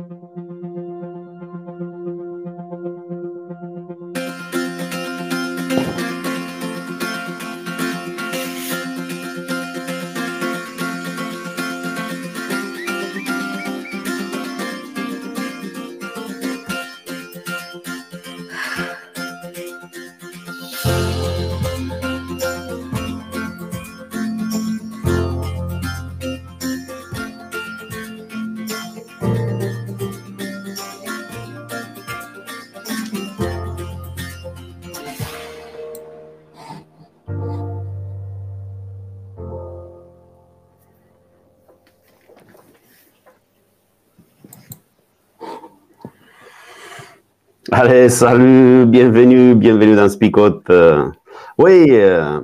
Música Allez, salut, bienvenue, bienvenue dans Spicote. Euh, oui, euh,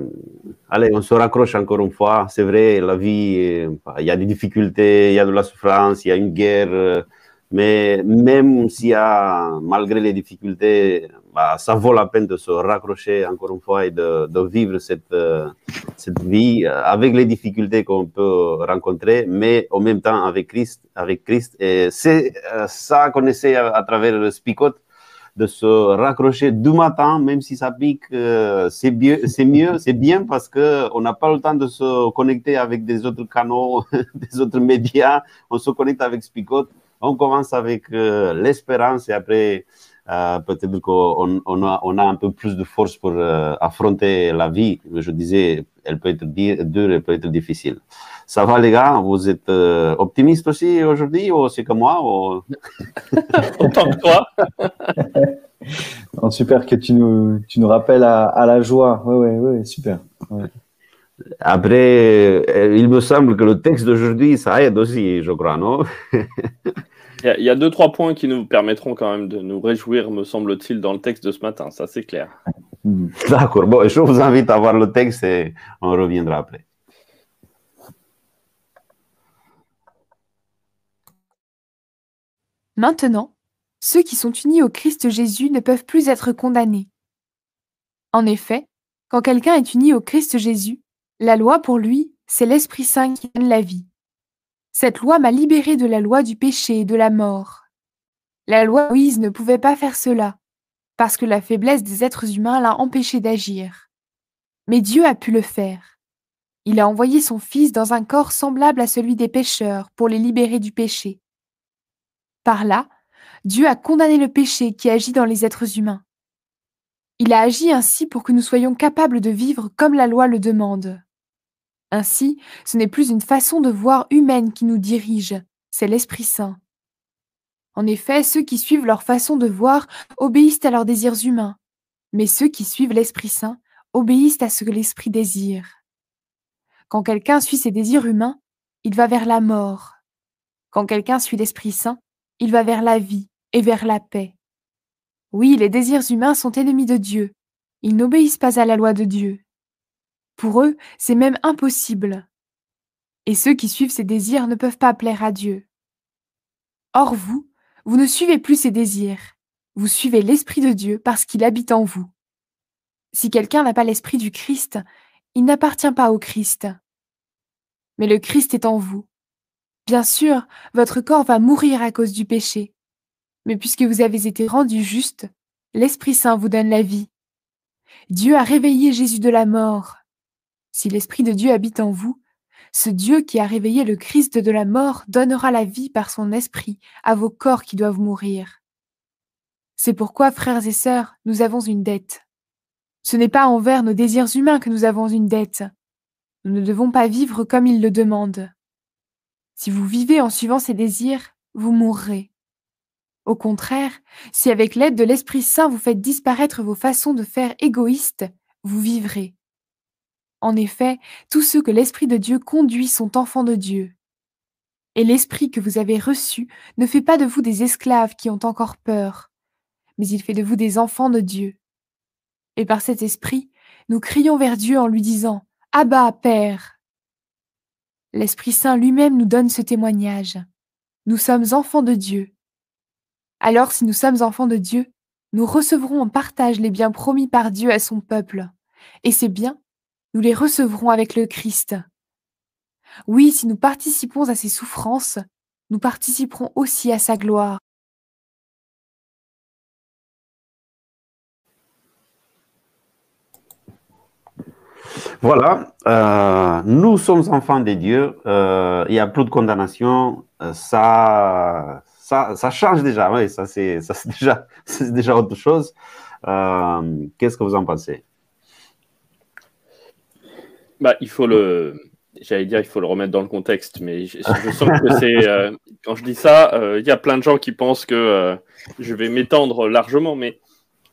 allez, on se raccroche encore une fois. C'est vrai, la vie, euh, il y a des difficultés, il y a de la souffrance, il y a une guerre. mais même s'il y a, malgré les difficultés, bah, ça vaut la peine de se raccrocher encore une fois et de, vivre cette, cette vie avec les difficultés qu'on peut rencontrer, mais en même temps avec Christ. Avec Christ. Et c'est ça qu'on essaie à, à travers Spicote de se raccrocher du matin, même si ça pique, euh, c'est c'est mieux, c'est bien parce que on n'a pas le temps de se connecter avec des autres canaux, des autres médias. On se connecte avec Spicote. On commence avec euh, l'espérance et après, euh, peut-être qu'on on a, on a un peu plus de force pour affronter la vie. Je disais, elle peut être dure, elle peut être difficile. Ça va les gars? Vous êtes euh, optimiste aussi aujourd'hui ou c'est comme moi ou... Autant que toi Super que tu nous, tu nous rappelles à, la joie. Oui, oui, oui, super. Après, euh, il me semble que le texte d'aujourd'hui, ça aide aussi, je crois, non? il y, a, deux, trois points qui nous permettront quand même de nous réjouir, me semble-t-il, dans le texte de ce matin. Ça, c'est clair. D'accord. Bon, je vous invite à voir le texte et on reviendra après. Maintenant, ceux qui sont unis au Christ Jésus ne peuvent plus être condamnés. En effet, quand quelqu'un est uni au Christ Jésus, la loi pour lui, c'est l'Esprit Saint qui donne la vie. Cette loi m'a libéré de la loi du péché et de la mort. La loi Moïse ne pouvait pas faire cela, parce que la faiblesse des êtres humains l'a empêché d'agir. Mais Dieu a pu le faire. Il a envoyé son Fils dans un corps semblable à celui des pécheurs pour les libérer du péché. Par là, Dieu a condamné le péché qui agit dans les êtres humains. Il a agi ainsi pour que nous soyons capables de vivre comme la loi le demande. Ainsi, ce n'est plus une façon de voir humaine qui nous dirige, c'est l'Esprit Saint. En effet, ceux qui suivent leur façon de voir obéissent à leurs désirs humains, mais ceux qui suivent l'Esprit Saint obéissent à ce que l'Esprit désire. Quand quelqu'un suit ses désirs humains, il va vers la mort. Quand quelqu'un suit l'Esprit Saint, il va vers la vie et vers la paix. Oui, les désirs humains sont ennemis de Dieu. Ils n'obéissent pas à la loi de Dieu. Pour eux, c'est même impossible. Et ceux qui suivent ces désirs ne peuvent pas plaire à Dieu. Or vous, vous ne suivez plus ces désirs. Vous suivez l'Esprit de Dieu parce qu'il habite en vous. Si quelqu'un n'a pas l'Esprit du Christ, il n'appartient pas au Christ. Mais le Christ est en vous. Bien sûr, votre corps va mourir à cause du péché. Mais puisque vous avez été rendu juste, l'Esprit Saint vous donne la vie. Dieu a réveillé Jésus de la mort. Si l'Esprit de Dieu habite en vous, ce Dieu qui a réveillé le Christ de la mort donnera la vie par son esprit à vos corps qui doivent mourir. C'est pourquoi, frères et sœurs, nous avons une dette. Ce n'est pas envers nos désirs humains que nous avons une dette. Nous ne devons pas vivre comme il le demande. Si vous vivez en suivant ces désirs, vous mourrez. Au contraire, si avec l'aide de l'Esprit Saint vous faites disparaître vos façons de faire égoïstes, vous vivrez. En effet, tous ceux que l'Esprit de Dieu conduit sont enfants de Dieu. Et l'Esprit que vous avez reçu ne fait pas de vous des esclaves qui ont encore peur, mais il fait de vous des enfants de Dieu. Et par cet Esprit, nous crions vers Dieu en lui disant Abba, Père. L'Esprit Saint lui-même nous donne ce témoignage. Nous sommes enfants de Dieu. Alors si nous sommes enfants de Dieu, nous recevrons en partage les biens promis par Dieu à son peuple. Et ces biens, nous les recevrons avec le Christ. Oui, si nous participons à ses souffrances, nous participerons aussi à sa gloire. Voilà, euh, nous sommes enfants de Dieu, euh, il n'y a plus de condamnation, euh, ça, ça, change déjà, oui, ça c'est déjà, déjà autre chose. Qu'est-ce que vous en pensez? Bah, Il faut le, j'allais dire, il faut le remettre dans le contexte, mais je, sens que c'est, quand je dis ça, il y a plein de gens qui pensent que je vais m'étendre largement, mais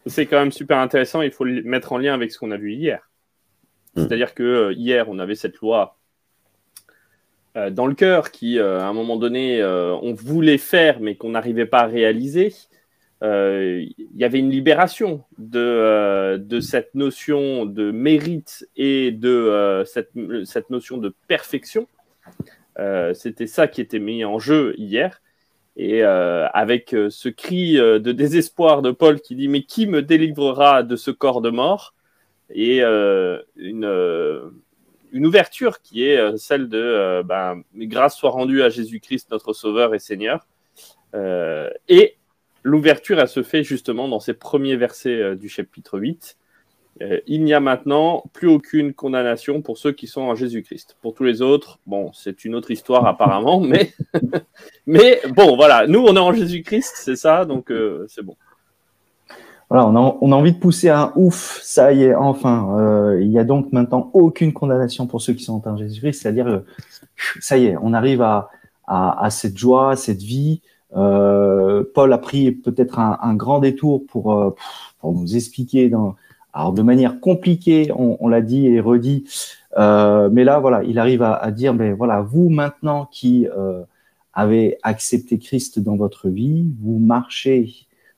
c'est quand même super intéressant, il faut le mettre en lien avec ce qu'on a vu hier. Mm. C'est-à-dire que euh, hier, on avait cette loi euh, dans le cœur qui, euh, à un moment donné, on voulait faire, mais qu'on n'arrivait pas à réaliser. Il y avait une libération de, de cette notion de mérite et de cette, cette, notion de perfection. C'était ça qui était mis en jeu hier. Et avec ce cri de désespoir de Paul qui dit Mais qui me délivrera de ce corps de mort? Et euh, une, euh, une ouverture qui est euh, celle de ben, grâce soit rendue à Jésus-Christ, notre Sauveur et Seigneur. et l'ouverture, elle se fait justement dans ces premiers versets du chapitre 8. il n'y a maintenant plus aucune condamnation pour ceux qui sont en Jésus-Christ. Pour tous les autres, bon, c'est une autre histoire apparemment, mais, mais bon, voilà, nous on est en Jésus-Christ, c'est ça, donc c'est bon on a, envie de pousser un ouf, ça y est, enfin. Euh, il y a donc maintenant aucune condamnation pour ceux qui sont en Jésus-Christ, c'est-à-dire, euh, ça y est, on arrive à, cette joie, à cette vie. Euh, Paul a pris peut-être un, grand détour pour, nous expliquer, dans, alors de manière compliquée, on, l'a dit et redit, mais là, voilà, il arrive à, dire, ben voilà, vous maintenant qui avez accepté Christ dans votre vie, vous marchez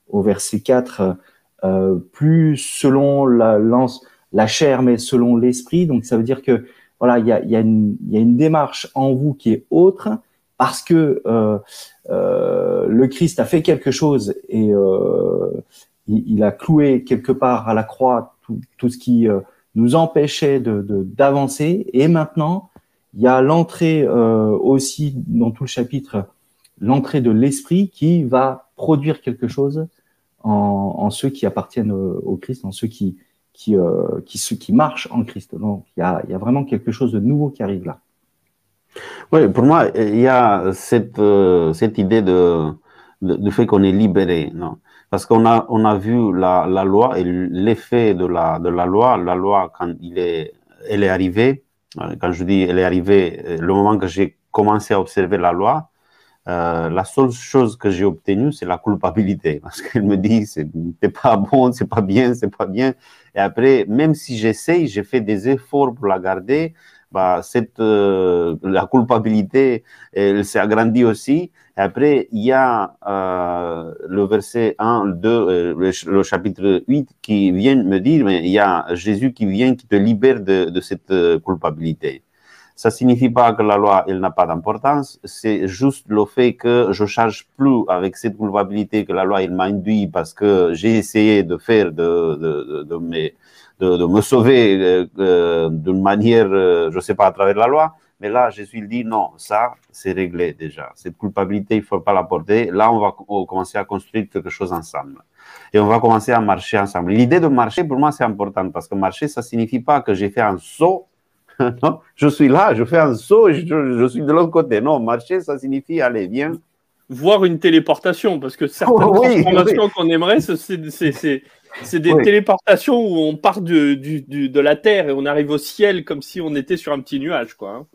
au verset 4 euh, plus selon la, chair, mais selon l'esprit. Donc ça veut dire que voilà, il y a, une démarche en vous qui est autre parce que euh, euh, le Christ a fait quelque chose et euh, il, a cloué quelque part à la croix tout, ce qui nous empêchait de d'avancer. Et maintenant, il y a l'entrée aussi dans tout le chapitre, l'entrée de l'esprit qui va produire quelque chose en, ceux qui appartiennent au, Christ, en ceux qui, qui, euh, qui, ceux qui marchent en Christ. Donc, il y a, y a, vraiment quelque chose de nouveau qui arrive là. Oui, pour moi, il y a cette, euh, cette idée de, de, fait qu'on est libéré. Non? Parce qu'on a, on a vu la, la loi et l'effet de la, de la loi. La loi, quand il est, elle est arrivée, euh, quand je dis elle est arrivée, le moment que j'ai commencé à observer la loi, euh, la seule chose que j'ai obtenue, c'est la culpabilité, parce qu'elle me dit c'est pas bon, c'est pas bien, c'est pas bien. Et après, même si j'essaye, j'ai fait des efforts pour la garder, bah, cette euh, la culpabilité, elle s'est agrandie aussi. Après, il y a euh, le verset 1, 2, le, le, chapitre 8 qui vient me dire, mais il y a Jésus qui vient, qui te libère de, cette culpabilité. Ça signifie pas que la loi, elle n'a pas d'importance. C'est juste le fait que je charge plus avec cette culpabilité que la loi, il m'a induit parce que j'ai essayé de faire, de, de, de, me, de, de me sauver euh, d'une manière, euh, je sais pas, à travers la loi. Mais là, je suis dit, non, ça, c'est réglé déjà. Cette culpabilité, il faut pas la porter. Là, on va commencer à construire quelque chose ensemble. Et on va commencer à marcher ensemble. L'idée de marcher, pour moi, c'est important parce que marcher, ça signifie pas que j'ai fait un saut non, je suis là, je fais un saut, je, je suis de l'autre côté. Non, marcher, ça signifie aller, viens. Voir une téléportation, parce que certaines oh, transformations qu'on aimerait, c'est des téléportations où on part de, du, de la Terre et on arrive au ciel comme si on était sur un petit nuage. Quoi, hein.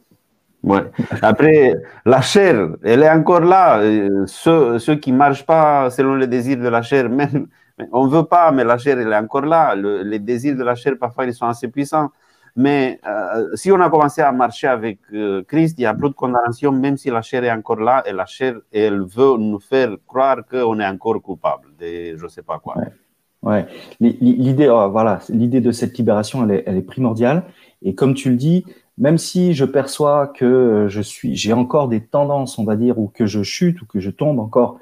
Ouais. Après, la chair, elle est encore là. Euh, ceux, ceux qui ne marchent pas selon les désirs de la chair, même, on ne veut pas, mais la chair, elle est encore là. les désirs de la chair, parfois, ils sont assez puissants. Mais euh, si on a commencé à marcher avec euh, Christ, il y a plus de condamnation, même si la chair est encore là et la chair, elle veut nous faire croire qu'on est encore coupable de je ne sais pas quoi. Ouais. L'idée, oh, voilà, l'idée de cette libération, elle est, primordiale. Et comme tu le dis, même si je perçois que je suis, j'ai encore des tendances, on va dire, ou que je chute ou que je tombe encore,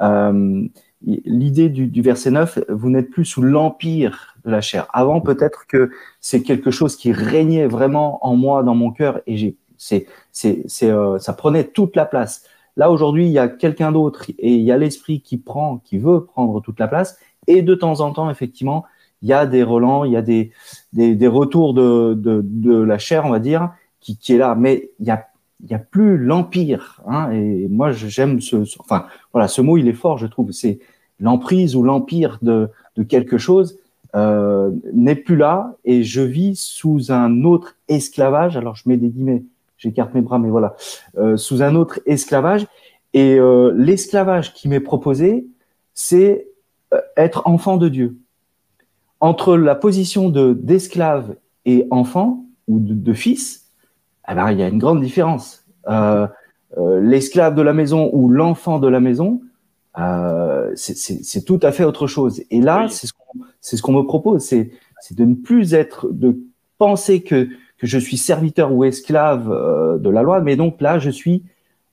euh, l'idée du, verset 9, vous n'êtes plus sous l'empire de la chair. Avant, peut-être que c'est quelque chose qui régnait vraiment en moi, dans mon cœur, et j'ai, c'est, c'est, c'est, euh, ça prenait toute la place. Là, aujourd'hui, il y a quelqu'un d'autre et il y a l'esprit qui prend, qui veut prendre toute la place. Et de temps en temps, effectivement, il y a des relents, il y a des, des, retours de, de, de, la chair, on va dire, qui, qui est là. Mais il y a, il y a plus l'empire. Hein, et moi, j'aime ce, enfin, voilà, ce mot, il est fort, je trouve. C'est l'emprise ou l'empire de, de quelque chose euh, n'est plus là et je vis sous un autre esclavage. Alors, je mets des guillemets, j'écarte mes bras, mais voilà, euh, sous un autre esclavage. Et euh, l'esclavage qui m'est proposé, c'est être enfant de Dieu. Entre la position de d'esclave et enfant ou de, de fils, eh ben, il y a une grande différence. Euh, euh, l'esclave de la maison ou l'enfant de la maison, euh, c'est tout à fait autre chose. Et là, c'est ce qu'on ce qu'on me propose, c'est de ne plus être, de penser que, que je suis serviteur ou esclave euh, de la loi, mais donc là, je suis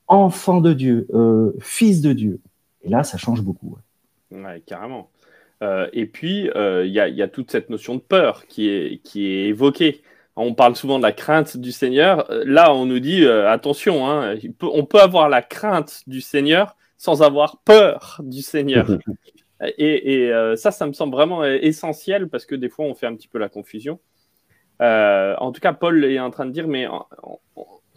enfant de Dieu, euh, fils de Dieu. Et là, ça change beaucoup. Ouais, carrément. Euh, et puis, il y a, y, a, toute cette notion de peur qui est, qui est évoquée. On parle souvent de la crainte du Seigneur. Là, on nous dit attention, hein, on peut avoir la crainte du Seigneur sans avoir peur du Seigneur. et, ça, ça me semble vraiment essentiel parce que des fois, on fait un petit peu la confusion. en tout cas, Paul est en train de dire, mais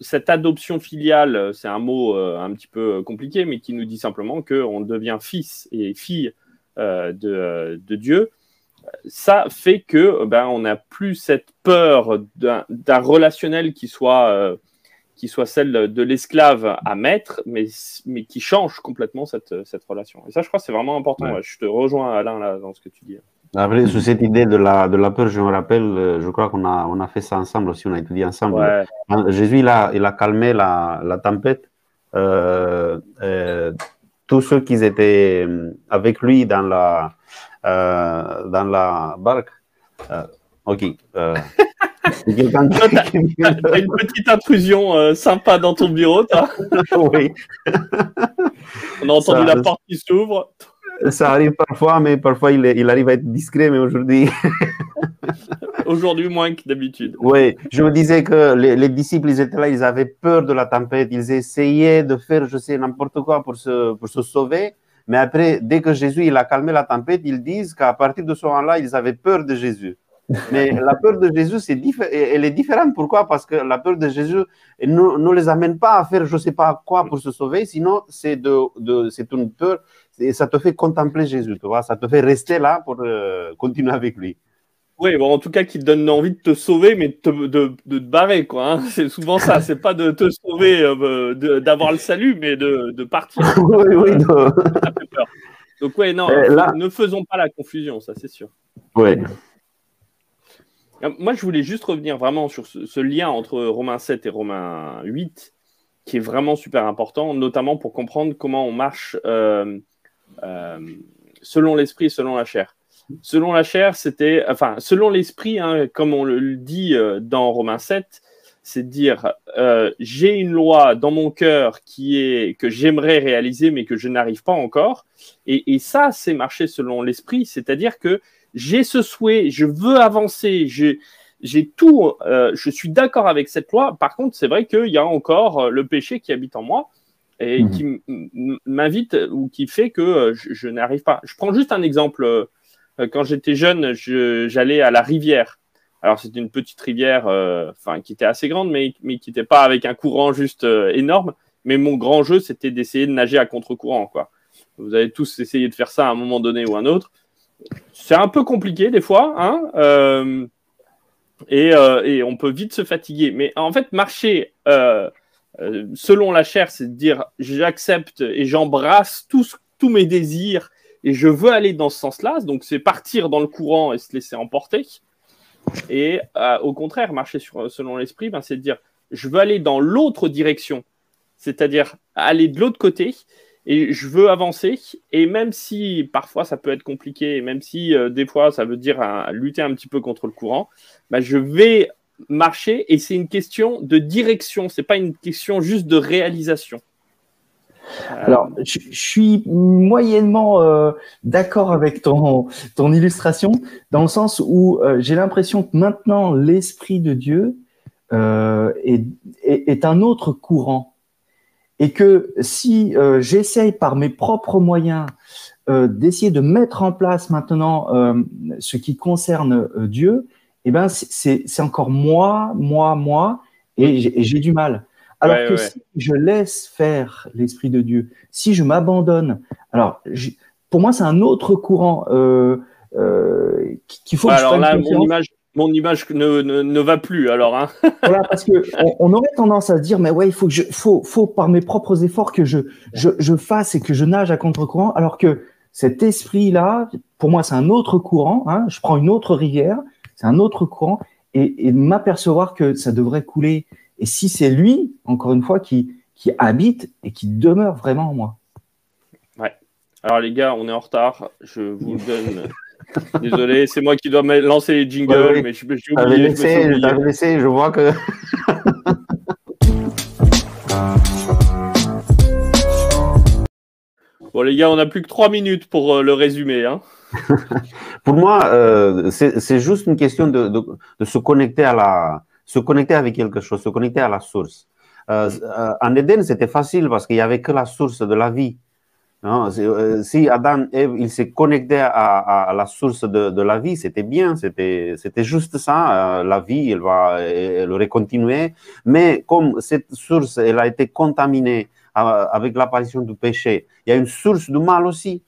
cette adoption filiale, c'est un mot un petit peu compliqué, mais qui nous dit simplement qu'on devient fils et fille de, de, Dieu ça fait que ben, on n'a plus cette peur d'un relationnel qui soit, euh, qui soit celle de l'esclave à maître, mais, mais qui change complètement cette, cette relation. Et ça, je crois, c'est vraiment important. Ouais. Je te rejoins, Alain, là, dans ce que tu dis. Après, sur cette idée de la, de la peur, je me rappelle, euh, je crois qu'on a, on a fait ça ensemble aussi, on a étudié ensemble. Ouais. Jésus, il a, il a calmé la, la tempête. Euh, euh, tous ceux qui étaient avec lui dans la, euh, dans la barque. Ok. T'as une petite intrusion euh, sympa dans ton bureau, toi. oui. On a entendu Ça- la porte qui s'ouvre. Ça arrive parfois, mais parfois il, est- il arrive à être discret, mais aujourd'hui. Aujourd'hui, moins que d'habitude. Oui, je me disais que les, les disciples, ils étaient là, ils avaient peur de la tempête, ils essayaient de faire, je sais, n'importe quoi pour se, pour se sauver. Mais après, dès que Jésus il a calmé la tempête, ils disent qu'à partir de ce moment-là, ils avaient peur de Jésus. Mais la peur de Jésus, c'est elle est différente. Pourquoi? Parce que la peur de Jésus ne, ne les amène pas à faire je ne sais pas quoi pour se sauver, sinon c'est de, de, c'est une peur et ça te fait contempler Jésus, tu vois, ça te fait rester là pour euh, continuer avec lui. Oui, bon, en tout cas, qui te donne envie de te sauver, mais de te, de, de te barrer, quoi. hein. C'est souvent ça. C'est pas de te sauver, euh, d'avoir le salut, mais de, de partir. oui, oui, Ça fait peur. Donc, ouais, non, Euh, là- ne faisons pas la confusion, ça, c'est sûr. Euh, Moi, je voulais juste revenir vraiment sur ce, ce lien entre Romains 7 et Romains 8, qui est vraiment super important, notamment pour comprendre comment on marche euh, selon l'esprit selon la chair. Selon la chair, c'était, enfin, selon l'esprit, hein, comme on le dit euh, dans Romains 7, c'est dire euh, j'ai une loi dans mon cœur qui est que j'aimerais réaliser mais que je n'arrive pas encore. Et, ça, c'est marcher selon l'esprit, c'est-à-dire que j'ai ce souhait, je veux avancer, j'ai tout, euh, je suis d'accord avec cette loi. Par contre, c'est vrai qu'il y a encore euh, le péché qui habite en moi et Mhm. qui m'invite ou qui fait que euh, je, je n'arrive pas. Je prends juste un exemple. Euh, Quand j'étais jeune, je- j'allais à la rivière. Alors c'était une petite rivière, euh, enfin qui était assez grande, mais, mais qui n'était pas avec un courant juste euh, énorme. Mais mon grand jeu, c'était d'essayer de nager à contre-courant, quoi. Vous avez tous essayé de faire ça à un moment donné ou un autre. C'est un peu compliqué des fois, hein. euh, et, et on peut vite se fatiguer. Mais en fait, marcher euh, selon la chair, c'est de dire j'accepte et j'embrasse tous, mes désirs et je veux aller dans ce sens-là. Donc c'est partir dans le courant et se laisser emporter. Et euh, au contraire, marcher selon l'esprit, ben, c'est de dire je veux aller dans l'autre direction, c'est-à-dire aller de l'autre côté et je veux avancer. Et même si parfois ça peut être compliqué, même si euh, des fois ça veut dire lutter un petit peu contre le courant, ben, je vais marcher et c'est une question de direction, c'est pas une question juste de réalisation. Euh, Alors, je, suis moyennement euh, d'accord avec ton, illustration, dans le sens où euh, j'ai l'impression que maintenant l'Esprit de Dieu est, est, un autre courant. et que si j'essaye par mes propres moyens d'essayer de mettre en place maintenant ce qui concerne Dieu, eh ben c'est encore moi, moi, moi, et j'ai du mal. Alors que si je laisse faire l'Esprit de Dieu, si je m'abandonne, alors pour moi c'est un autre courant qu'il faut. que alors là, mon image, mon image ne, ne, va plus alors. Hein. voilà, parce que on, aurait tendance à se dire, mais ouais, il faut que je, faut, faut par mes propres efforts que je, je, je fasse et que je nage à contre-courant, alors que cet esprit-là, pour moi, c'est un autre courant. Hein, je prends une autre rivière, c'est un autre courant, et, et m'apercevoir que ça devrait couler. Et si c'est lui, encore une fois, qui, qui habite et qui demeure vraiment en moi. Ouais. Alors les gars, on est en retard. Je vous donne Désolé, c'est moi qui dois lancer les jingles, mais j'ai oublié. Laissé, je laissé, je vois que. bon, les gars, on n'a plus que trois minutes pour euh, le résumer. Hein. pour moi, euh, c'est juste une question de, de, de, se connecter à la, se connecter avec quelque chose, se connecter à la source. Euh, en Éden, c'était facile parce qu'il n'y avait que la source de la vie. Non, euh, si Adam et Ève, ils se connectaient à, à, la source de, de la vie, c'était bien, c'était, juste ça. Euh, la vie, elle va, elle aurait continué. Mais comme cette source, elle a été contaminée euh, avec l'apparition du péché, il y a une source du mal aussi.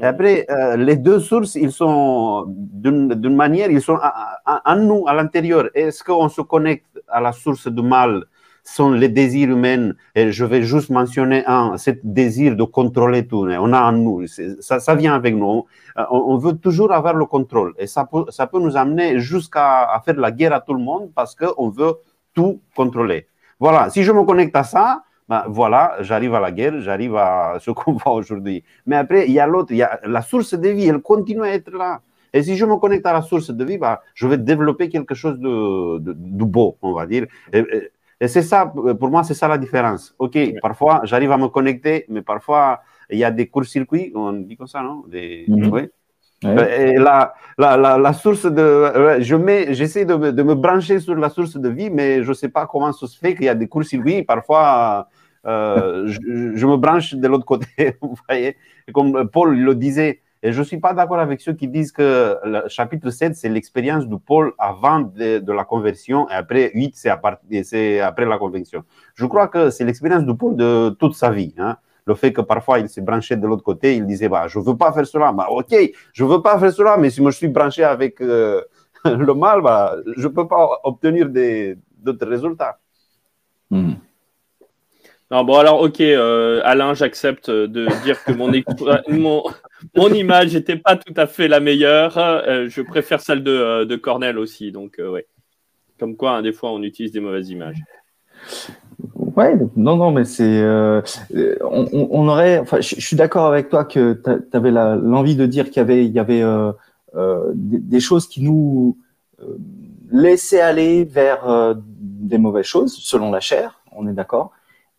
Après, les deux sources, ils sont d'une manière, ils sont en nous, à l'intérieur. Est-ce qu'on se connecte à la source du mal sont les désirs humains? Et je vais juste mentionner un, ce désir de contrôler tout. On a en nous, ça, ça vient avec nous. On, veut toujours avoir le contrôle. Et ça peut, ça peut nous amener jusqu'à faire la guerre à tout le monde parce qu'on veut tout contrôler. Voilà, si je me connecte à ça, ben voilà, j'arrive à la guerre, j'arrive à ce qu'on voit aujourd'hui. Mais après, il y a l'autre, il y a la source de vie, elle continue à être là. Et si je me connecte à la source de vie, ben, je vais développer quelque chose de, de, de beau, on va dire. Et, et c'est ça, pour moi, c'est ça la différence. OK, parfois, j'arrive à me connecter, mais parfois, il y a des courts-circuits, on dit comme ça, non? Des... Mhm. Et la, la, la, la, source de. Je mets, j'essaie de, de, me brancher sur la source de vie, mais je ne sais pas comment ça se fait qu'il y a des courts-circuits. Parfois, euh, je, je, me branche de l'autre côté. Vous voyez Comme Paul le disait, et je ne suis pas d'accord avec ceux qui disent que le chapitre 7, c'est l'expérience de Paul avant de, la conversion et après 8, c'est après la conversion. Je crois que c'est l'expérience de Paul de toute sa vie. Hein. Le fait que parfois il s'est branché de l'autre côté, il disait bah, Je ne veux pas faire cela. Bah, ok, je ne veux pas faire cela, mais si je me suis branché avec euh, le mal, bah, je ne peux pas obtenir d'autres résultats. Hmm. Non, bon, alors, ok, euh, Alain, j'accepte de dire que mon, mon, mon image n'était pas tout à fait la meilleure. Euh, je préfère celle de, euh, de Cornell aussi. Donc, ouais. Comme quoi, hein, des fois, on utilise des mauvaises images. Ouais, non, non, mais c'est. on, aurait. Enfin, je, suis d'accord avec toi que tu avais l'envie de dire qu'il y avait, il y avait des, des, choses qui nous laissaient aller vers des mauvaises choses, selon la chair, on est d'accord.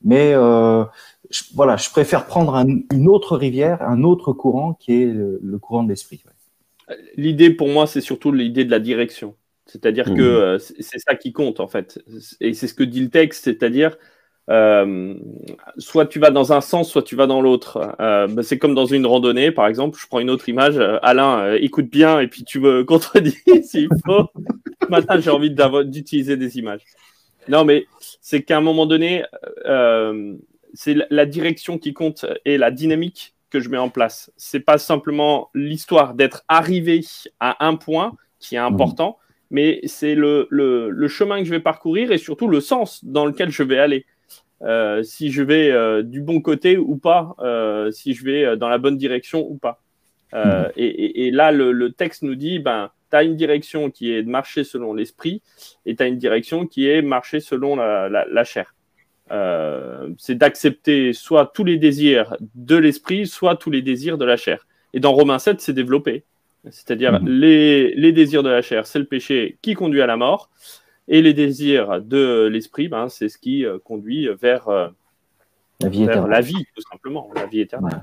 Mais euh, je, voilà, je préfère prendre une autre rivière, un autre courant qui est le, courant de l'esprit. L'idée pour moi, c'est surtout l'idée de la direction. C'est-à-dire que mmh. euh, c'est ça qui compte en fait. Et c'est ce que dit le texte, c'est-à-dire euh, soit tu vas dans un sens, soit tu vas dans l'autre. Euh, bah, c'est comme dans une randonnée, par exemple. Je prends une autre image. Euh, Alain, euh, écoute bien et puis tu me contredis s'il faut. Maintenant, j'ai envie d'utiliser des images. Non, mais c'est qu'à un moment donné, c'est la direction qui compte et la dynamique que je mets en place. C'est pas simplement l'histoire d'être arrivé à un point qui est mmh. important, mais c'est le, le, chemin que je vais parcourir et surtout le sens dans lequel je vais aller. Euh, si je vais euh, du bon côté ou pas, si je vais dans la bonne direction ou pas. Mmh. Et, et, là, le, le, texte nous dit, ben, tu as une direction qui est de marcher selon l'esprit et tu as une direction qui est marcher selon la, chair. Euh, c'est d'accepter soit tous les désirs de l'esprit, soit tous les désirs de la chair. Et dans Romains 7, c'est développé. C'est-à-dire mhm. les, désirs de la chair, c'est le péché qui conduit à la mort, et les désirs de l'esprit, ben, c'est ce qui euh, conduit vers, euh, la, vie la vie, tout simplement, la vie éternelle.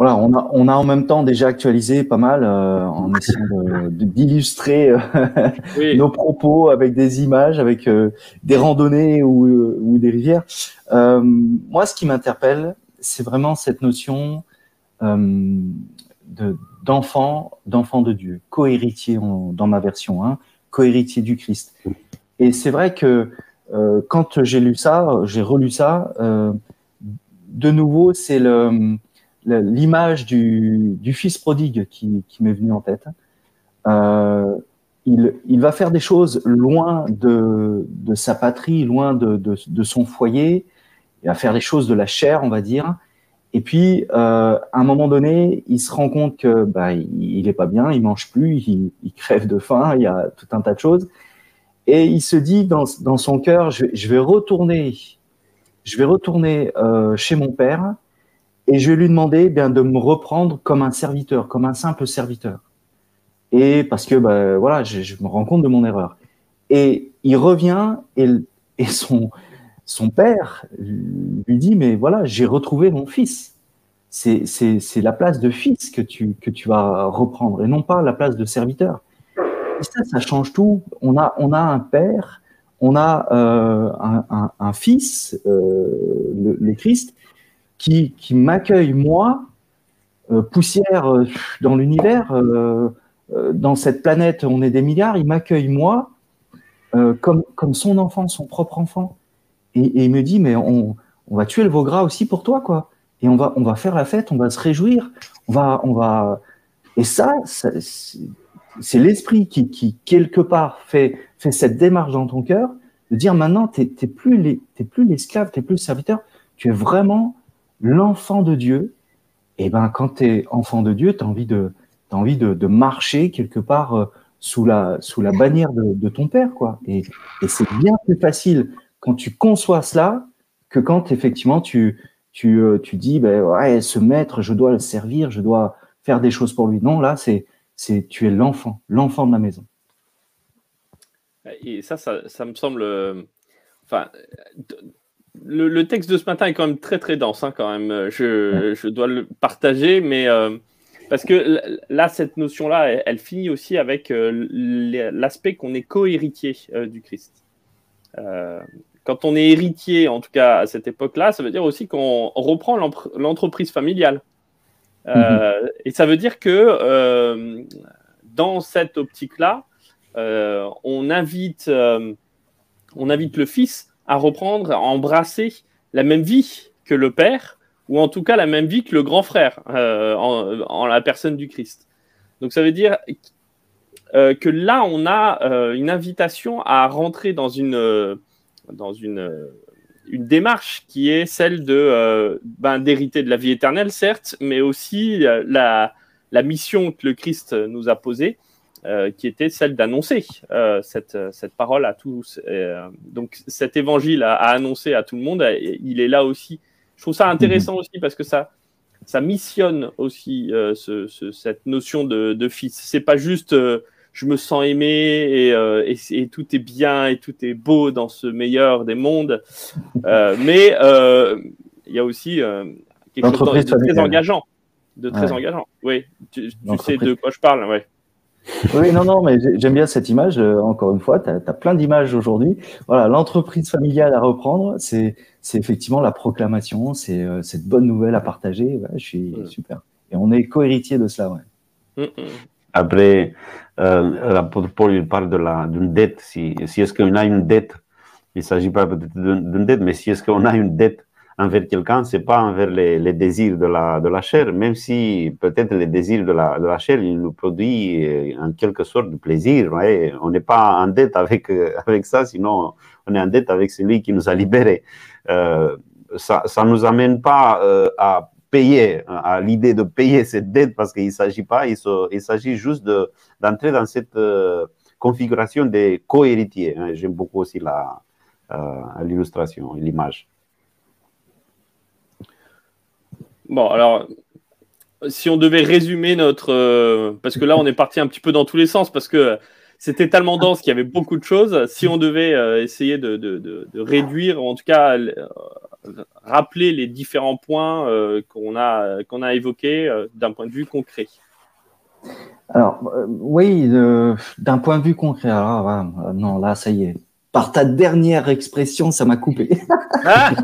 voilà, on a, on a en même temps déjà actualisé pas mal euh, en essayant d'illustrer euh, nos propos avec des images, avec euh, des randonnées ou, ou des rivières. moi, ce qui m'interpelle, c'est vraiment cette notion de d'enfant, d'enfant de Dieu, cohéritier dans ma version, hein, cohéritier du Christ. Et c'est vrai que quand j'ai lu ça, j'ai relu ça, de nouveau, c'est l'image du, fils prodigue qui, m'est venue en tête. Euh, il, va faire des choses loin de, sa patrie, loin de, son foyer. Il va faire des choses de la chair, on va dire. Et puis, euh, à un moment donné, il se rend compte que bah, il est pas bien, il mange plus, il, crève de faim, il y a tout un tas de choses. Et il se dit dans, son cœur, je, vais retourner, je vais retourner euh, chez mon père et je lui demandais eh bien de me reprendre comme un serviteur, comme un simple serviteur. Et parce que ben, voilà, je, me rends compte de mon erreur. Et il revient et, et son son père lui dit mais voilà, j'ai retrouvé mon fils. C'est la place de fils que tu que tu vas reprendre et non pas la place de serviteur. Ça, ça change tout. On a on a un père, on a euh, un, fils, euh, le, Christ, qui, qui m'accueille moi, euh, poussière dans l'univers, dans cette planète, on est des milliards, il m'accueille moi comme son enfant, son propre enfant. Et, il me dit, mais on, va tuer le veau gras aussi pour toi, quoi. Et on va, on va faire la fête, on va se réjouir, on va, on va. Et ça, c'est l'esprit qui, quelque part, fait, fait cette démarche dans ton cœur de dire maintenant, tu n'es plus l'esclave, tu n'es plus le serviteur, tu es vraiment l'enfant de Dieu, et ben quand tu es enfant de Dieu, tu as envie de as envie de, marcher quelque part euh, sous la sous la bannière de, ton père quoi. Et c'est bien plus facile quand tu conçois cela que quand effectivement tu tu euh, tu dis ben ouais ce maître je dois le servir, je dois faire des choses pour lui. Non là c'est c'est tu es l'enfant, l'enfant de la maison. Et ça, ça, ça me semble, euh, enfin, le, texte de ce matin est quand même très très dense, hein, quand même. Je, je, dois le partager, mais euh, parce que là, cette notion-là, elle, finit aussi avec euh, l'aspect qu'on est co-héritier euh, du Christ. Quand on est héritier, en tout cas à cette époque-là, ça veut dire aussi qu'on reprend l'entreprise familiale. Mm-hmm. Et ça veut dire que dans cette optique-là, on invite, on invite le fils à reprendre, à embrasser la même vie que le Père, ou en tout cas la même vie que le grand frère, euh, en, la personne du Christ. Donc ça veut dire euh, que là, on a euh, une invitation à rentrer dans une, dans une, une démarche qui est celle de ben, d'hériter de la vie éternelle, certes, mais aussi la, la mission que le Christ nous a posée euh, qui était celle d'annoncer euh, cette, cette, parole à tous. Euh, donc cet évangile à, annoncer à tout le monde, il est là aussi. Je trouve ça intéressant mhm. aussi parce que ça, ça missionne aussi ce, ce, cette notion de, de fils. C'est pas juste je me sens aimé et, et, et, tout est bien et tout est beau dans ce meilleur des mondes, mais il y a aussi quelque chose de, très engageant. De très engageant. Oui, tu, tu sais de quoi je parle. Ouais. Oui, non, non, mais j'aime bien cette image. Euh, encore une fois, tu as, plein d'images aujourd'hui. Voilà, l'entreprise familiale à reprendre, c'est effectivement la proclamation, c'est euh, cette bonne nouvelle à partager. je suis super. Et on est cohéritier de cela. Ouais. Après, euh, l'apôtre Paul il parle d'une dette. Si, si est-ce qu'on a une dette, il ne s'agit pas peut-être d'une dette, mais si est-ce qu'on a une dette envers quelqu'un, c'est pas envers les, les, désirs de la, de la chair, même si peut-être les désirs de la, de la chair, ils nous produisent euh, en quelque sorte de plaisir. On n'est pas en dette avec, euh, avec ça, sinon on est en dette avec celui qui nous a libérés. Euh, ça ne nous amène pas euh, à payer, à l'idée de payer cette dette, parce qu'il ne s'agit pas, il, s'agit juste d'entrer dans cette configuration des co-héritiers. Hein. J'aime beaucoup aussi l'illustration, l'image. Bon, alors, si on devait résumer notre. Euh, parce que là, on est parti un petit peu dans tous les sens, parce que c'était tellement dense qu'il y avait beaucoup de choses. Si on devait euh, essayer de, réduire, ou en tout cas rappeler les différents points qu'on a, qu'on a évoqués d'un point de vue concret. Alors, oui, d'un point de vue concret, alors, non, là, ça y est, par ta dernière expression, ça m'a coupé. Ah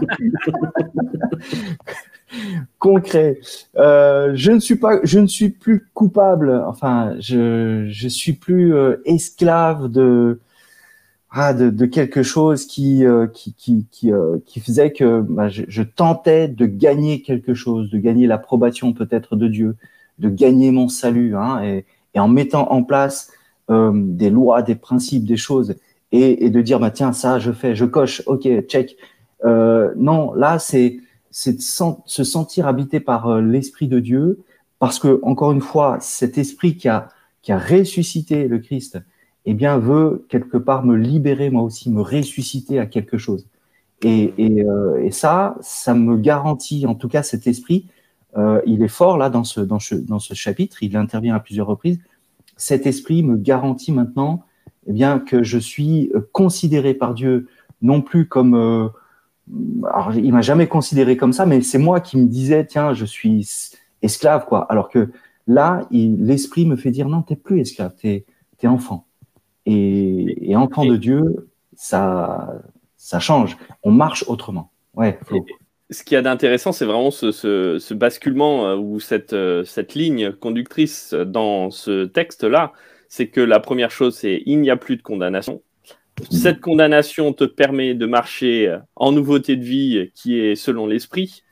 Concret. Euh, je ne suis pas, je ne suis plus coupable. Enfin, je je suis plus euh, esclave de, ah, de, de quelque chose qui euh, qui qui qui, euh, qui faisait que bah, je, je, tentais de gagner quelque chose, de gagner l'approbation peut-être de Dieu, de gagner mon salut, hein, et, et en mettant en place des lois, des principes, des choses et, de dire bah tiens ça je fais, je coche, ok check. Euh, non, là c'est c'est se sentir habité par euh, l'esprit de Dieu parce que encore une fois cet esprit qui a qui a ressuscité le Christ, eh bien veut quelque part me libérer moi aussi, me ressusciter à quelque chose. Et, euh, ça, ça me garantit, en tout cas cet esprit, euh, il est fort là dans ce, dans, ce, dans ce chapitre, il intervient à plusieurs reprises. Cet esprit me garantit maintenant eh bien que je suis euh, considéré par Dieu non plus comme euh, alors il m'a jamais considéré comme ça mais c'est moi qui me disais tiens je suis esclave quoi alors que là l'esprit me fait dire non t'es plus esclave t'es es enfant et, et enfant de Dieu ça ça change on marche autrement ouais ce qu'il y a d'intéressant, c'est vraiment ce, ce, ce, basculement euh, ou cette, cette ligne conductrice dans ce texte-là c'est que la première chose, c'est il n'y a plus de condamnation. Cette condamnation te permet de marcher en nouveauté de vie qui est selon l'esprit.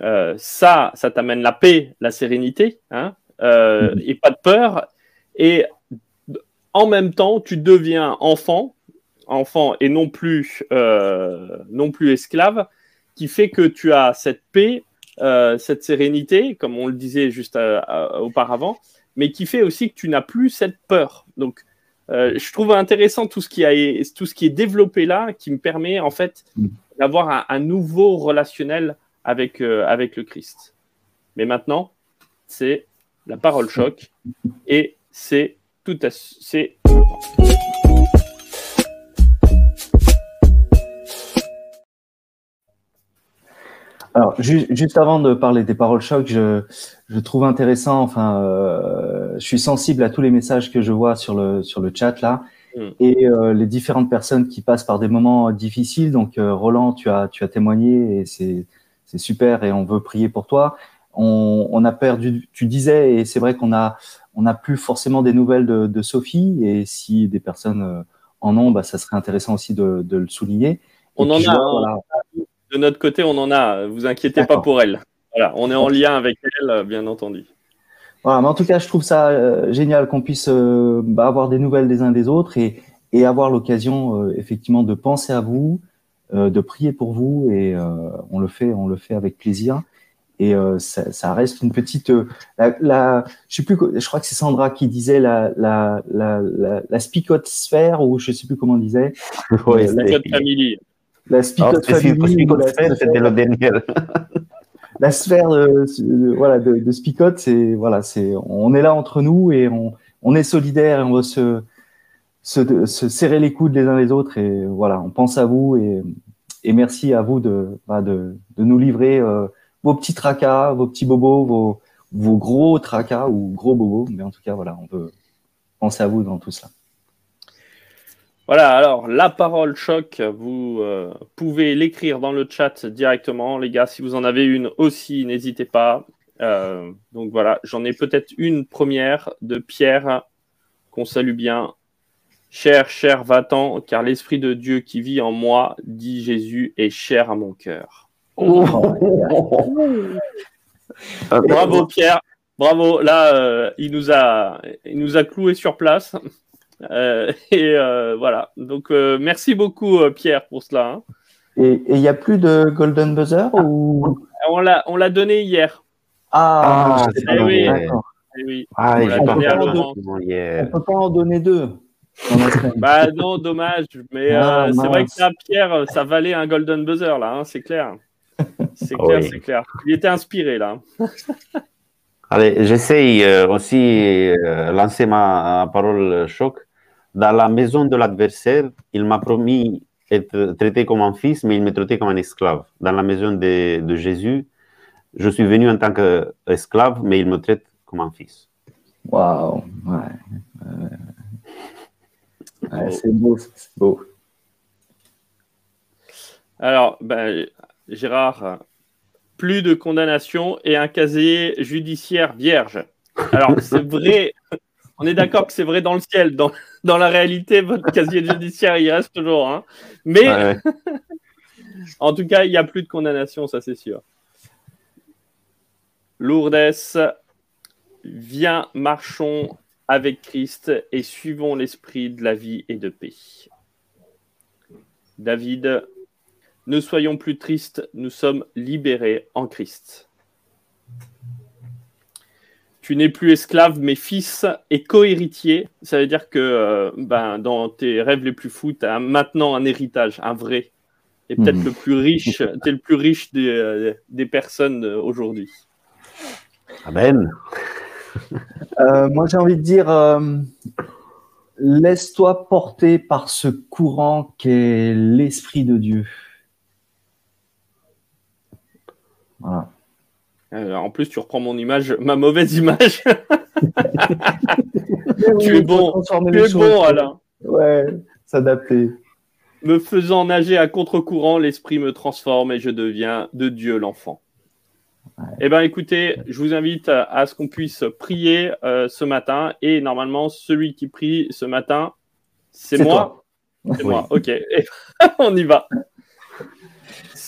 Euh, ça, ça t'amène la paix, la sérénité, hein, euh, et pas de peur. Et en même temps, tu deviens enfant, enfant et non plus, euh, non plus esclave, qui fait que tu as cette paix, cette sérénité, comme on le disait juste auparavant, mais qui fait aussi que tu n'as plus cette peur. Donc, euh, je trouve intéressant tout ce, qui a, tout ce qui est développé là, qui me permet en fait mm. d'avoir un, nouveau relationnel avec, euh, avec le Christ. Mais maintenant, c'est la parole choc et c'est tout à c'est Alors, juste avant de parler des paroles choc, je, je trouve intéressant, enfin, euh, je suis sensible à tous les messages que je vois sur le, sur le chat là, mm. et euh, les différentes personnes qui passent par des moments difficiles. Donc, euh, Roland, tu as, tu as témoigné et c'est, c'est super et on veut prier pour toi. On, on a perdu, tu disais, et c'est vrai qu'on a, on n'a plus forcément des nouvelles de, de, Sophie, et si des personnes euh, en ont, bah, ça serait intéressant aussi de, de le souligner. On en a. Voilà, de notre côté, on en a. Vous inquiétez pas pour elle. Voilà, on est en lien avec elle, bien entendu. Voilà, mais en tout cas, je trouve ça euh, génial qu'on puisse euh, bah, avoir des nouvelles des uns des autres et, et avoir l'occasion euh, effectivement de penser à vous, de prier pour vous et on le fait, on le fait avec plaisir. Et ça, ça, reste une petite, la, la, je sais plus, je crois que c'est Sandra qui disait la la la la, la spicote sphère ou je sais plus comment on disait. Ouais, la famille. La spicote family. C'était le dernier. la sphère de, voilà, de, de Spicote, c'est voilà, c'est on est là entre nous et on, on est solidaires et on va se, se, se, serrer les coudes les uns les autres et voilà, on pense à vous et, et merci à vous de, bah, de, de nous livrer euh, vos petits tracas, vos petits bobos, vos, vos gros tracas ou gros bobos, mais en tout cas voilà, on peut penser à vous dans tout ça. Voilà, alors la parole choc, vous euh, pouvez l'écrire dans le chat directement, les gars. Si vous en avez une aussi, n'hésitez pas. Euh, donc voilà, j'en ai peut-être une première de Pierre qu'on salue bien. Cher, cher va-t'en, car l'Esprit de Dieu qui vit en moi, dit Jésus, est cher à mon cœur. Oh. Bravo Pierre, bravo. Là, euh, il, nous a, il nous a cloué sur place. Euh, et euh, voilà. Donc, euh, merci beaucoup, Pierre, pour cela. Hein. Et il n'y a plus de Golden Buzzer ou... On l'a donné hier. Ah, ah eh oui. Eh oui. Ah, on, on, peut peut pas en donner deux. bah non, dommage. Mais ah, c'est vrai que là, Pierre, ça valait un Golden Buzzer, là, hein, c'est clair. C'est clair, c'est clair. Il était inspiré, là. Allez, j'essaye aussi de lancer ma parole choc. Dans la maison de l'adversaire, il m'a promis être traité comme un fils, mais il me traitait comme un esclave. Dans la maison de, de Jésus, je suis venu en tant qu'esclave, mais il me traite comme un fils. Waouh, ouais. ouais c'est beau, c'est beau. Alors, ben, Gérard, plus de condamnation et un casier judiciaire vierge. Alors, c'est vrai, on est d'accord que c'est vrai dans le ciel. Dans, dans, la réalité, votre casier judiciaire, il reste toujours. Hein. Mais, en tout cas, il n'y a plus de condamnation, ça c'est sûr. Lourdes, viens, marchons avec Christ et suivons l'esprit de la vie et de paix. David, ne soyons plus tristes, nous sommes libérés en Christ. Tu n'es plus esclave, mais fils et co-héritier. Ça veut dire que euh, ben, dans tes rêves les plus fous, tu as maintenant un héritage, un vrai. Et peut-être mhm. le plus riche, tu es le plus riche des, euh, des personnes euh, aujourd'hui. Amen. moi, j'ai envie de dire, laisse-toi porter par ce courant qu'est l'Esprit de Dieu. Euh, en plus, tu reprends mon image, ma mauvaise image. tu es bon, tu es bon, Alain. Ouais, s'adapter. Me faisant nager à contre-courant, l'esprit me transforme et je deviens de Dieu l'enfant. Eh bien, écoutez, je vous invite à, ce qu'on puisse prier euh, ce matin. Et normalement, celui qui prie ce matin, c'est moi. C'est moi, ok. on y va.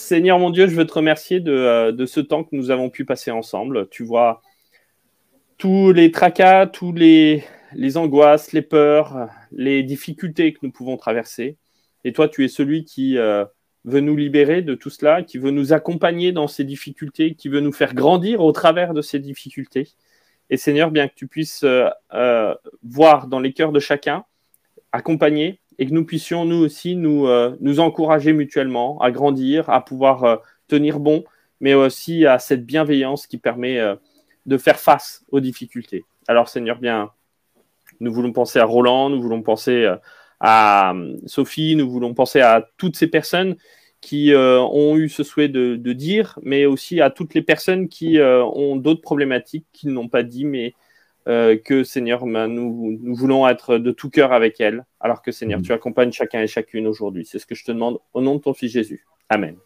Seigneur mon Dieu, je veux te remercier euh, de, ce temps que nous avons pu passer ensemble. Tu vois tous les tracas, tous les, angoisses, les peurs, les difficultés que nous pouvons traverser. Et toi, tu es celui qui euh, veut nous libérer de tout cela, qui veut nous accompagner dans ces difficultés, qui veut nous faire grandir au travers de ces difficultés. Et Seigneur, bien que tu puisses euh, voir dans les cœurs de chacun, accompagner, et que nous puissions nous aussi nous, euh, nous encourager mutuellement à grandir, à pouvoir euh, tenir bon, mais aussi à cette bienveillance qui permet euh, de faire face aux difficultés. Alors Seigneur, bien, nous voulons penser à Roland, nous voulons penser à Sophie, nous voulons penser à toutes ces personnes qui ont eu ce souhait de, de, dire, mais aussi à toutes les personnes qui ont d'autres problématiques qu'ils n'ont pas dit, mais euh, que Seigneur, ben, nous, nous, voulons être de tout cœur avec elle, alors que Seigneur, mm. tu accompagnes chacun et chacune aujourd'hui. C'est ce que je te demande au nom de ton Fils Jésus. Amen.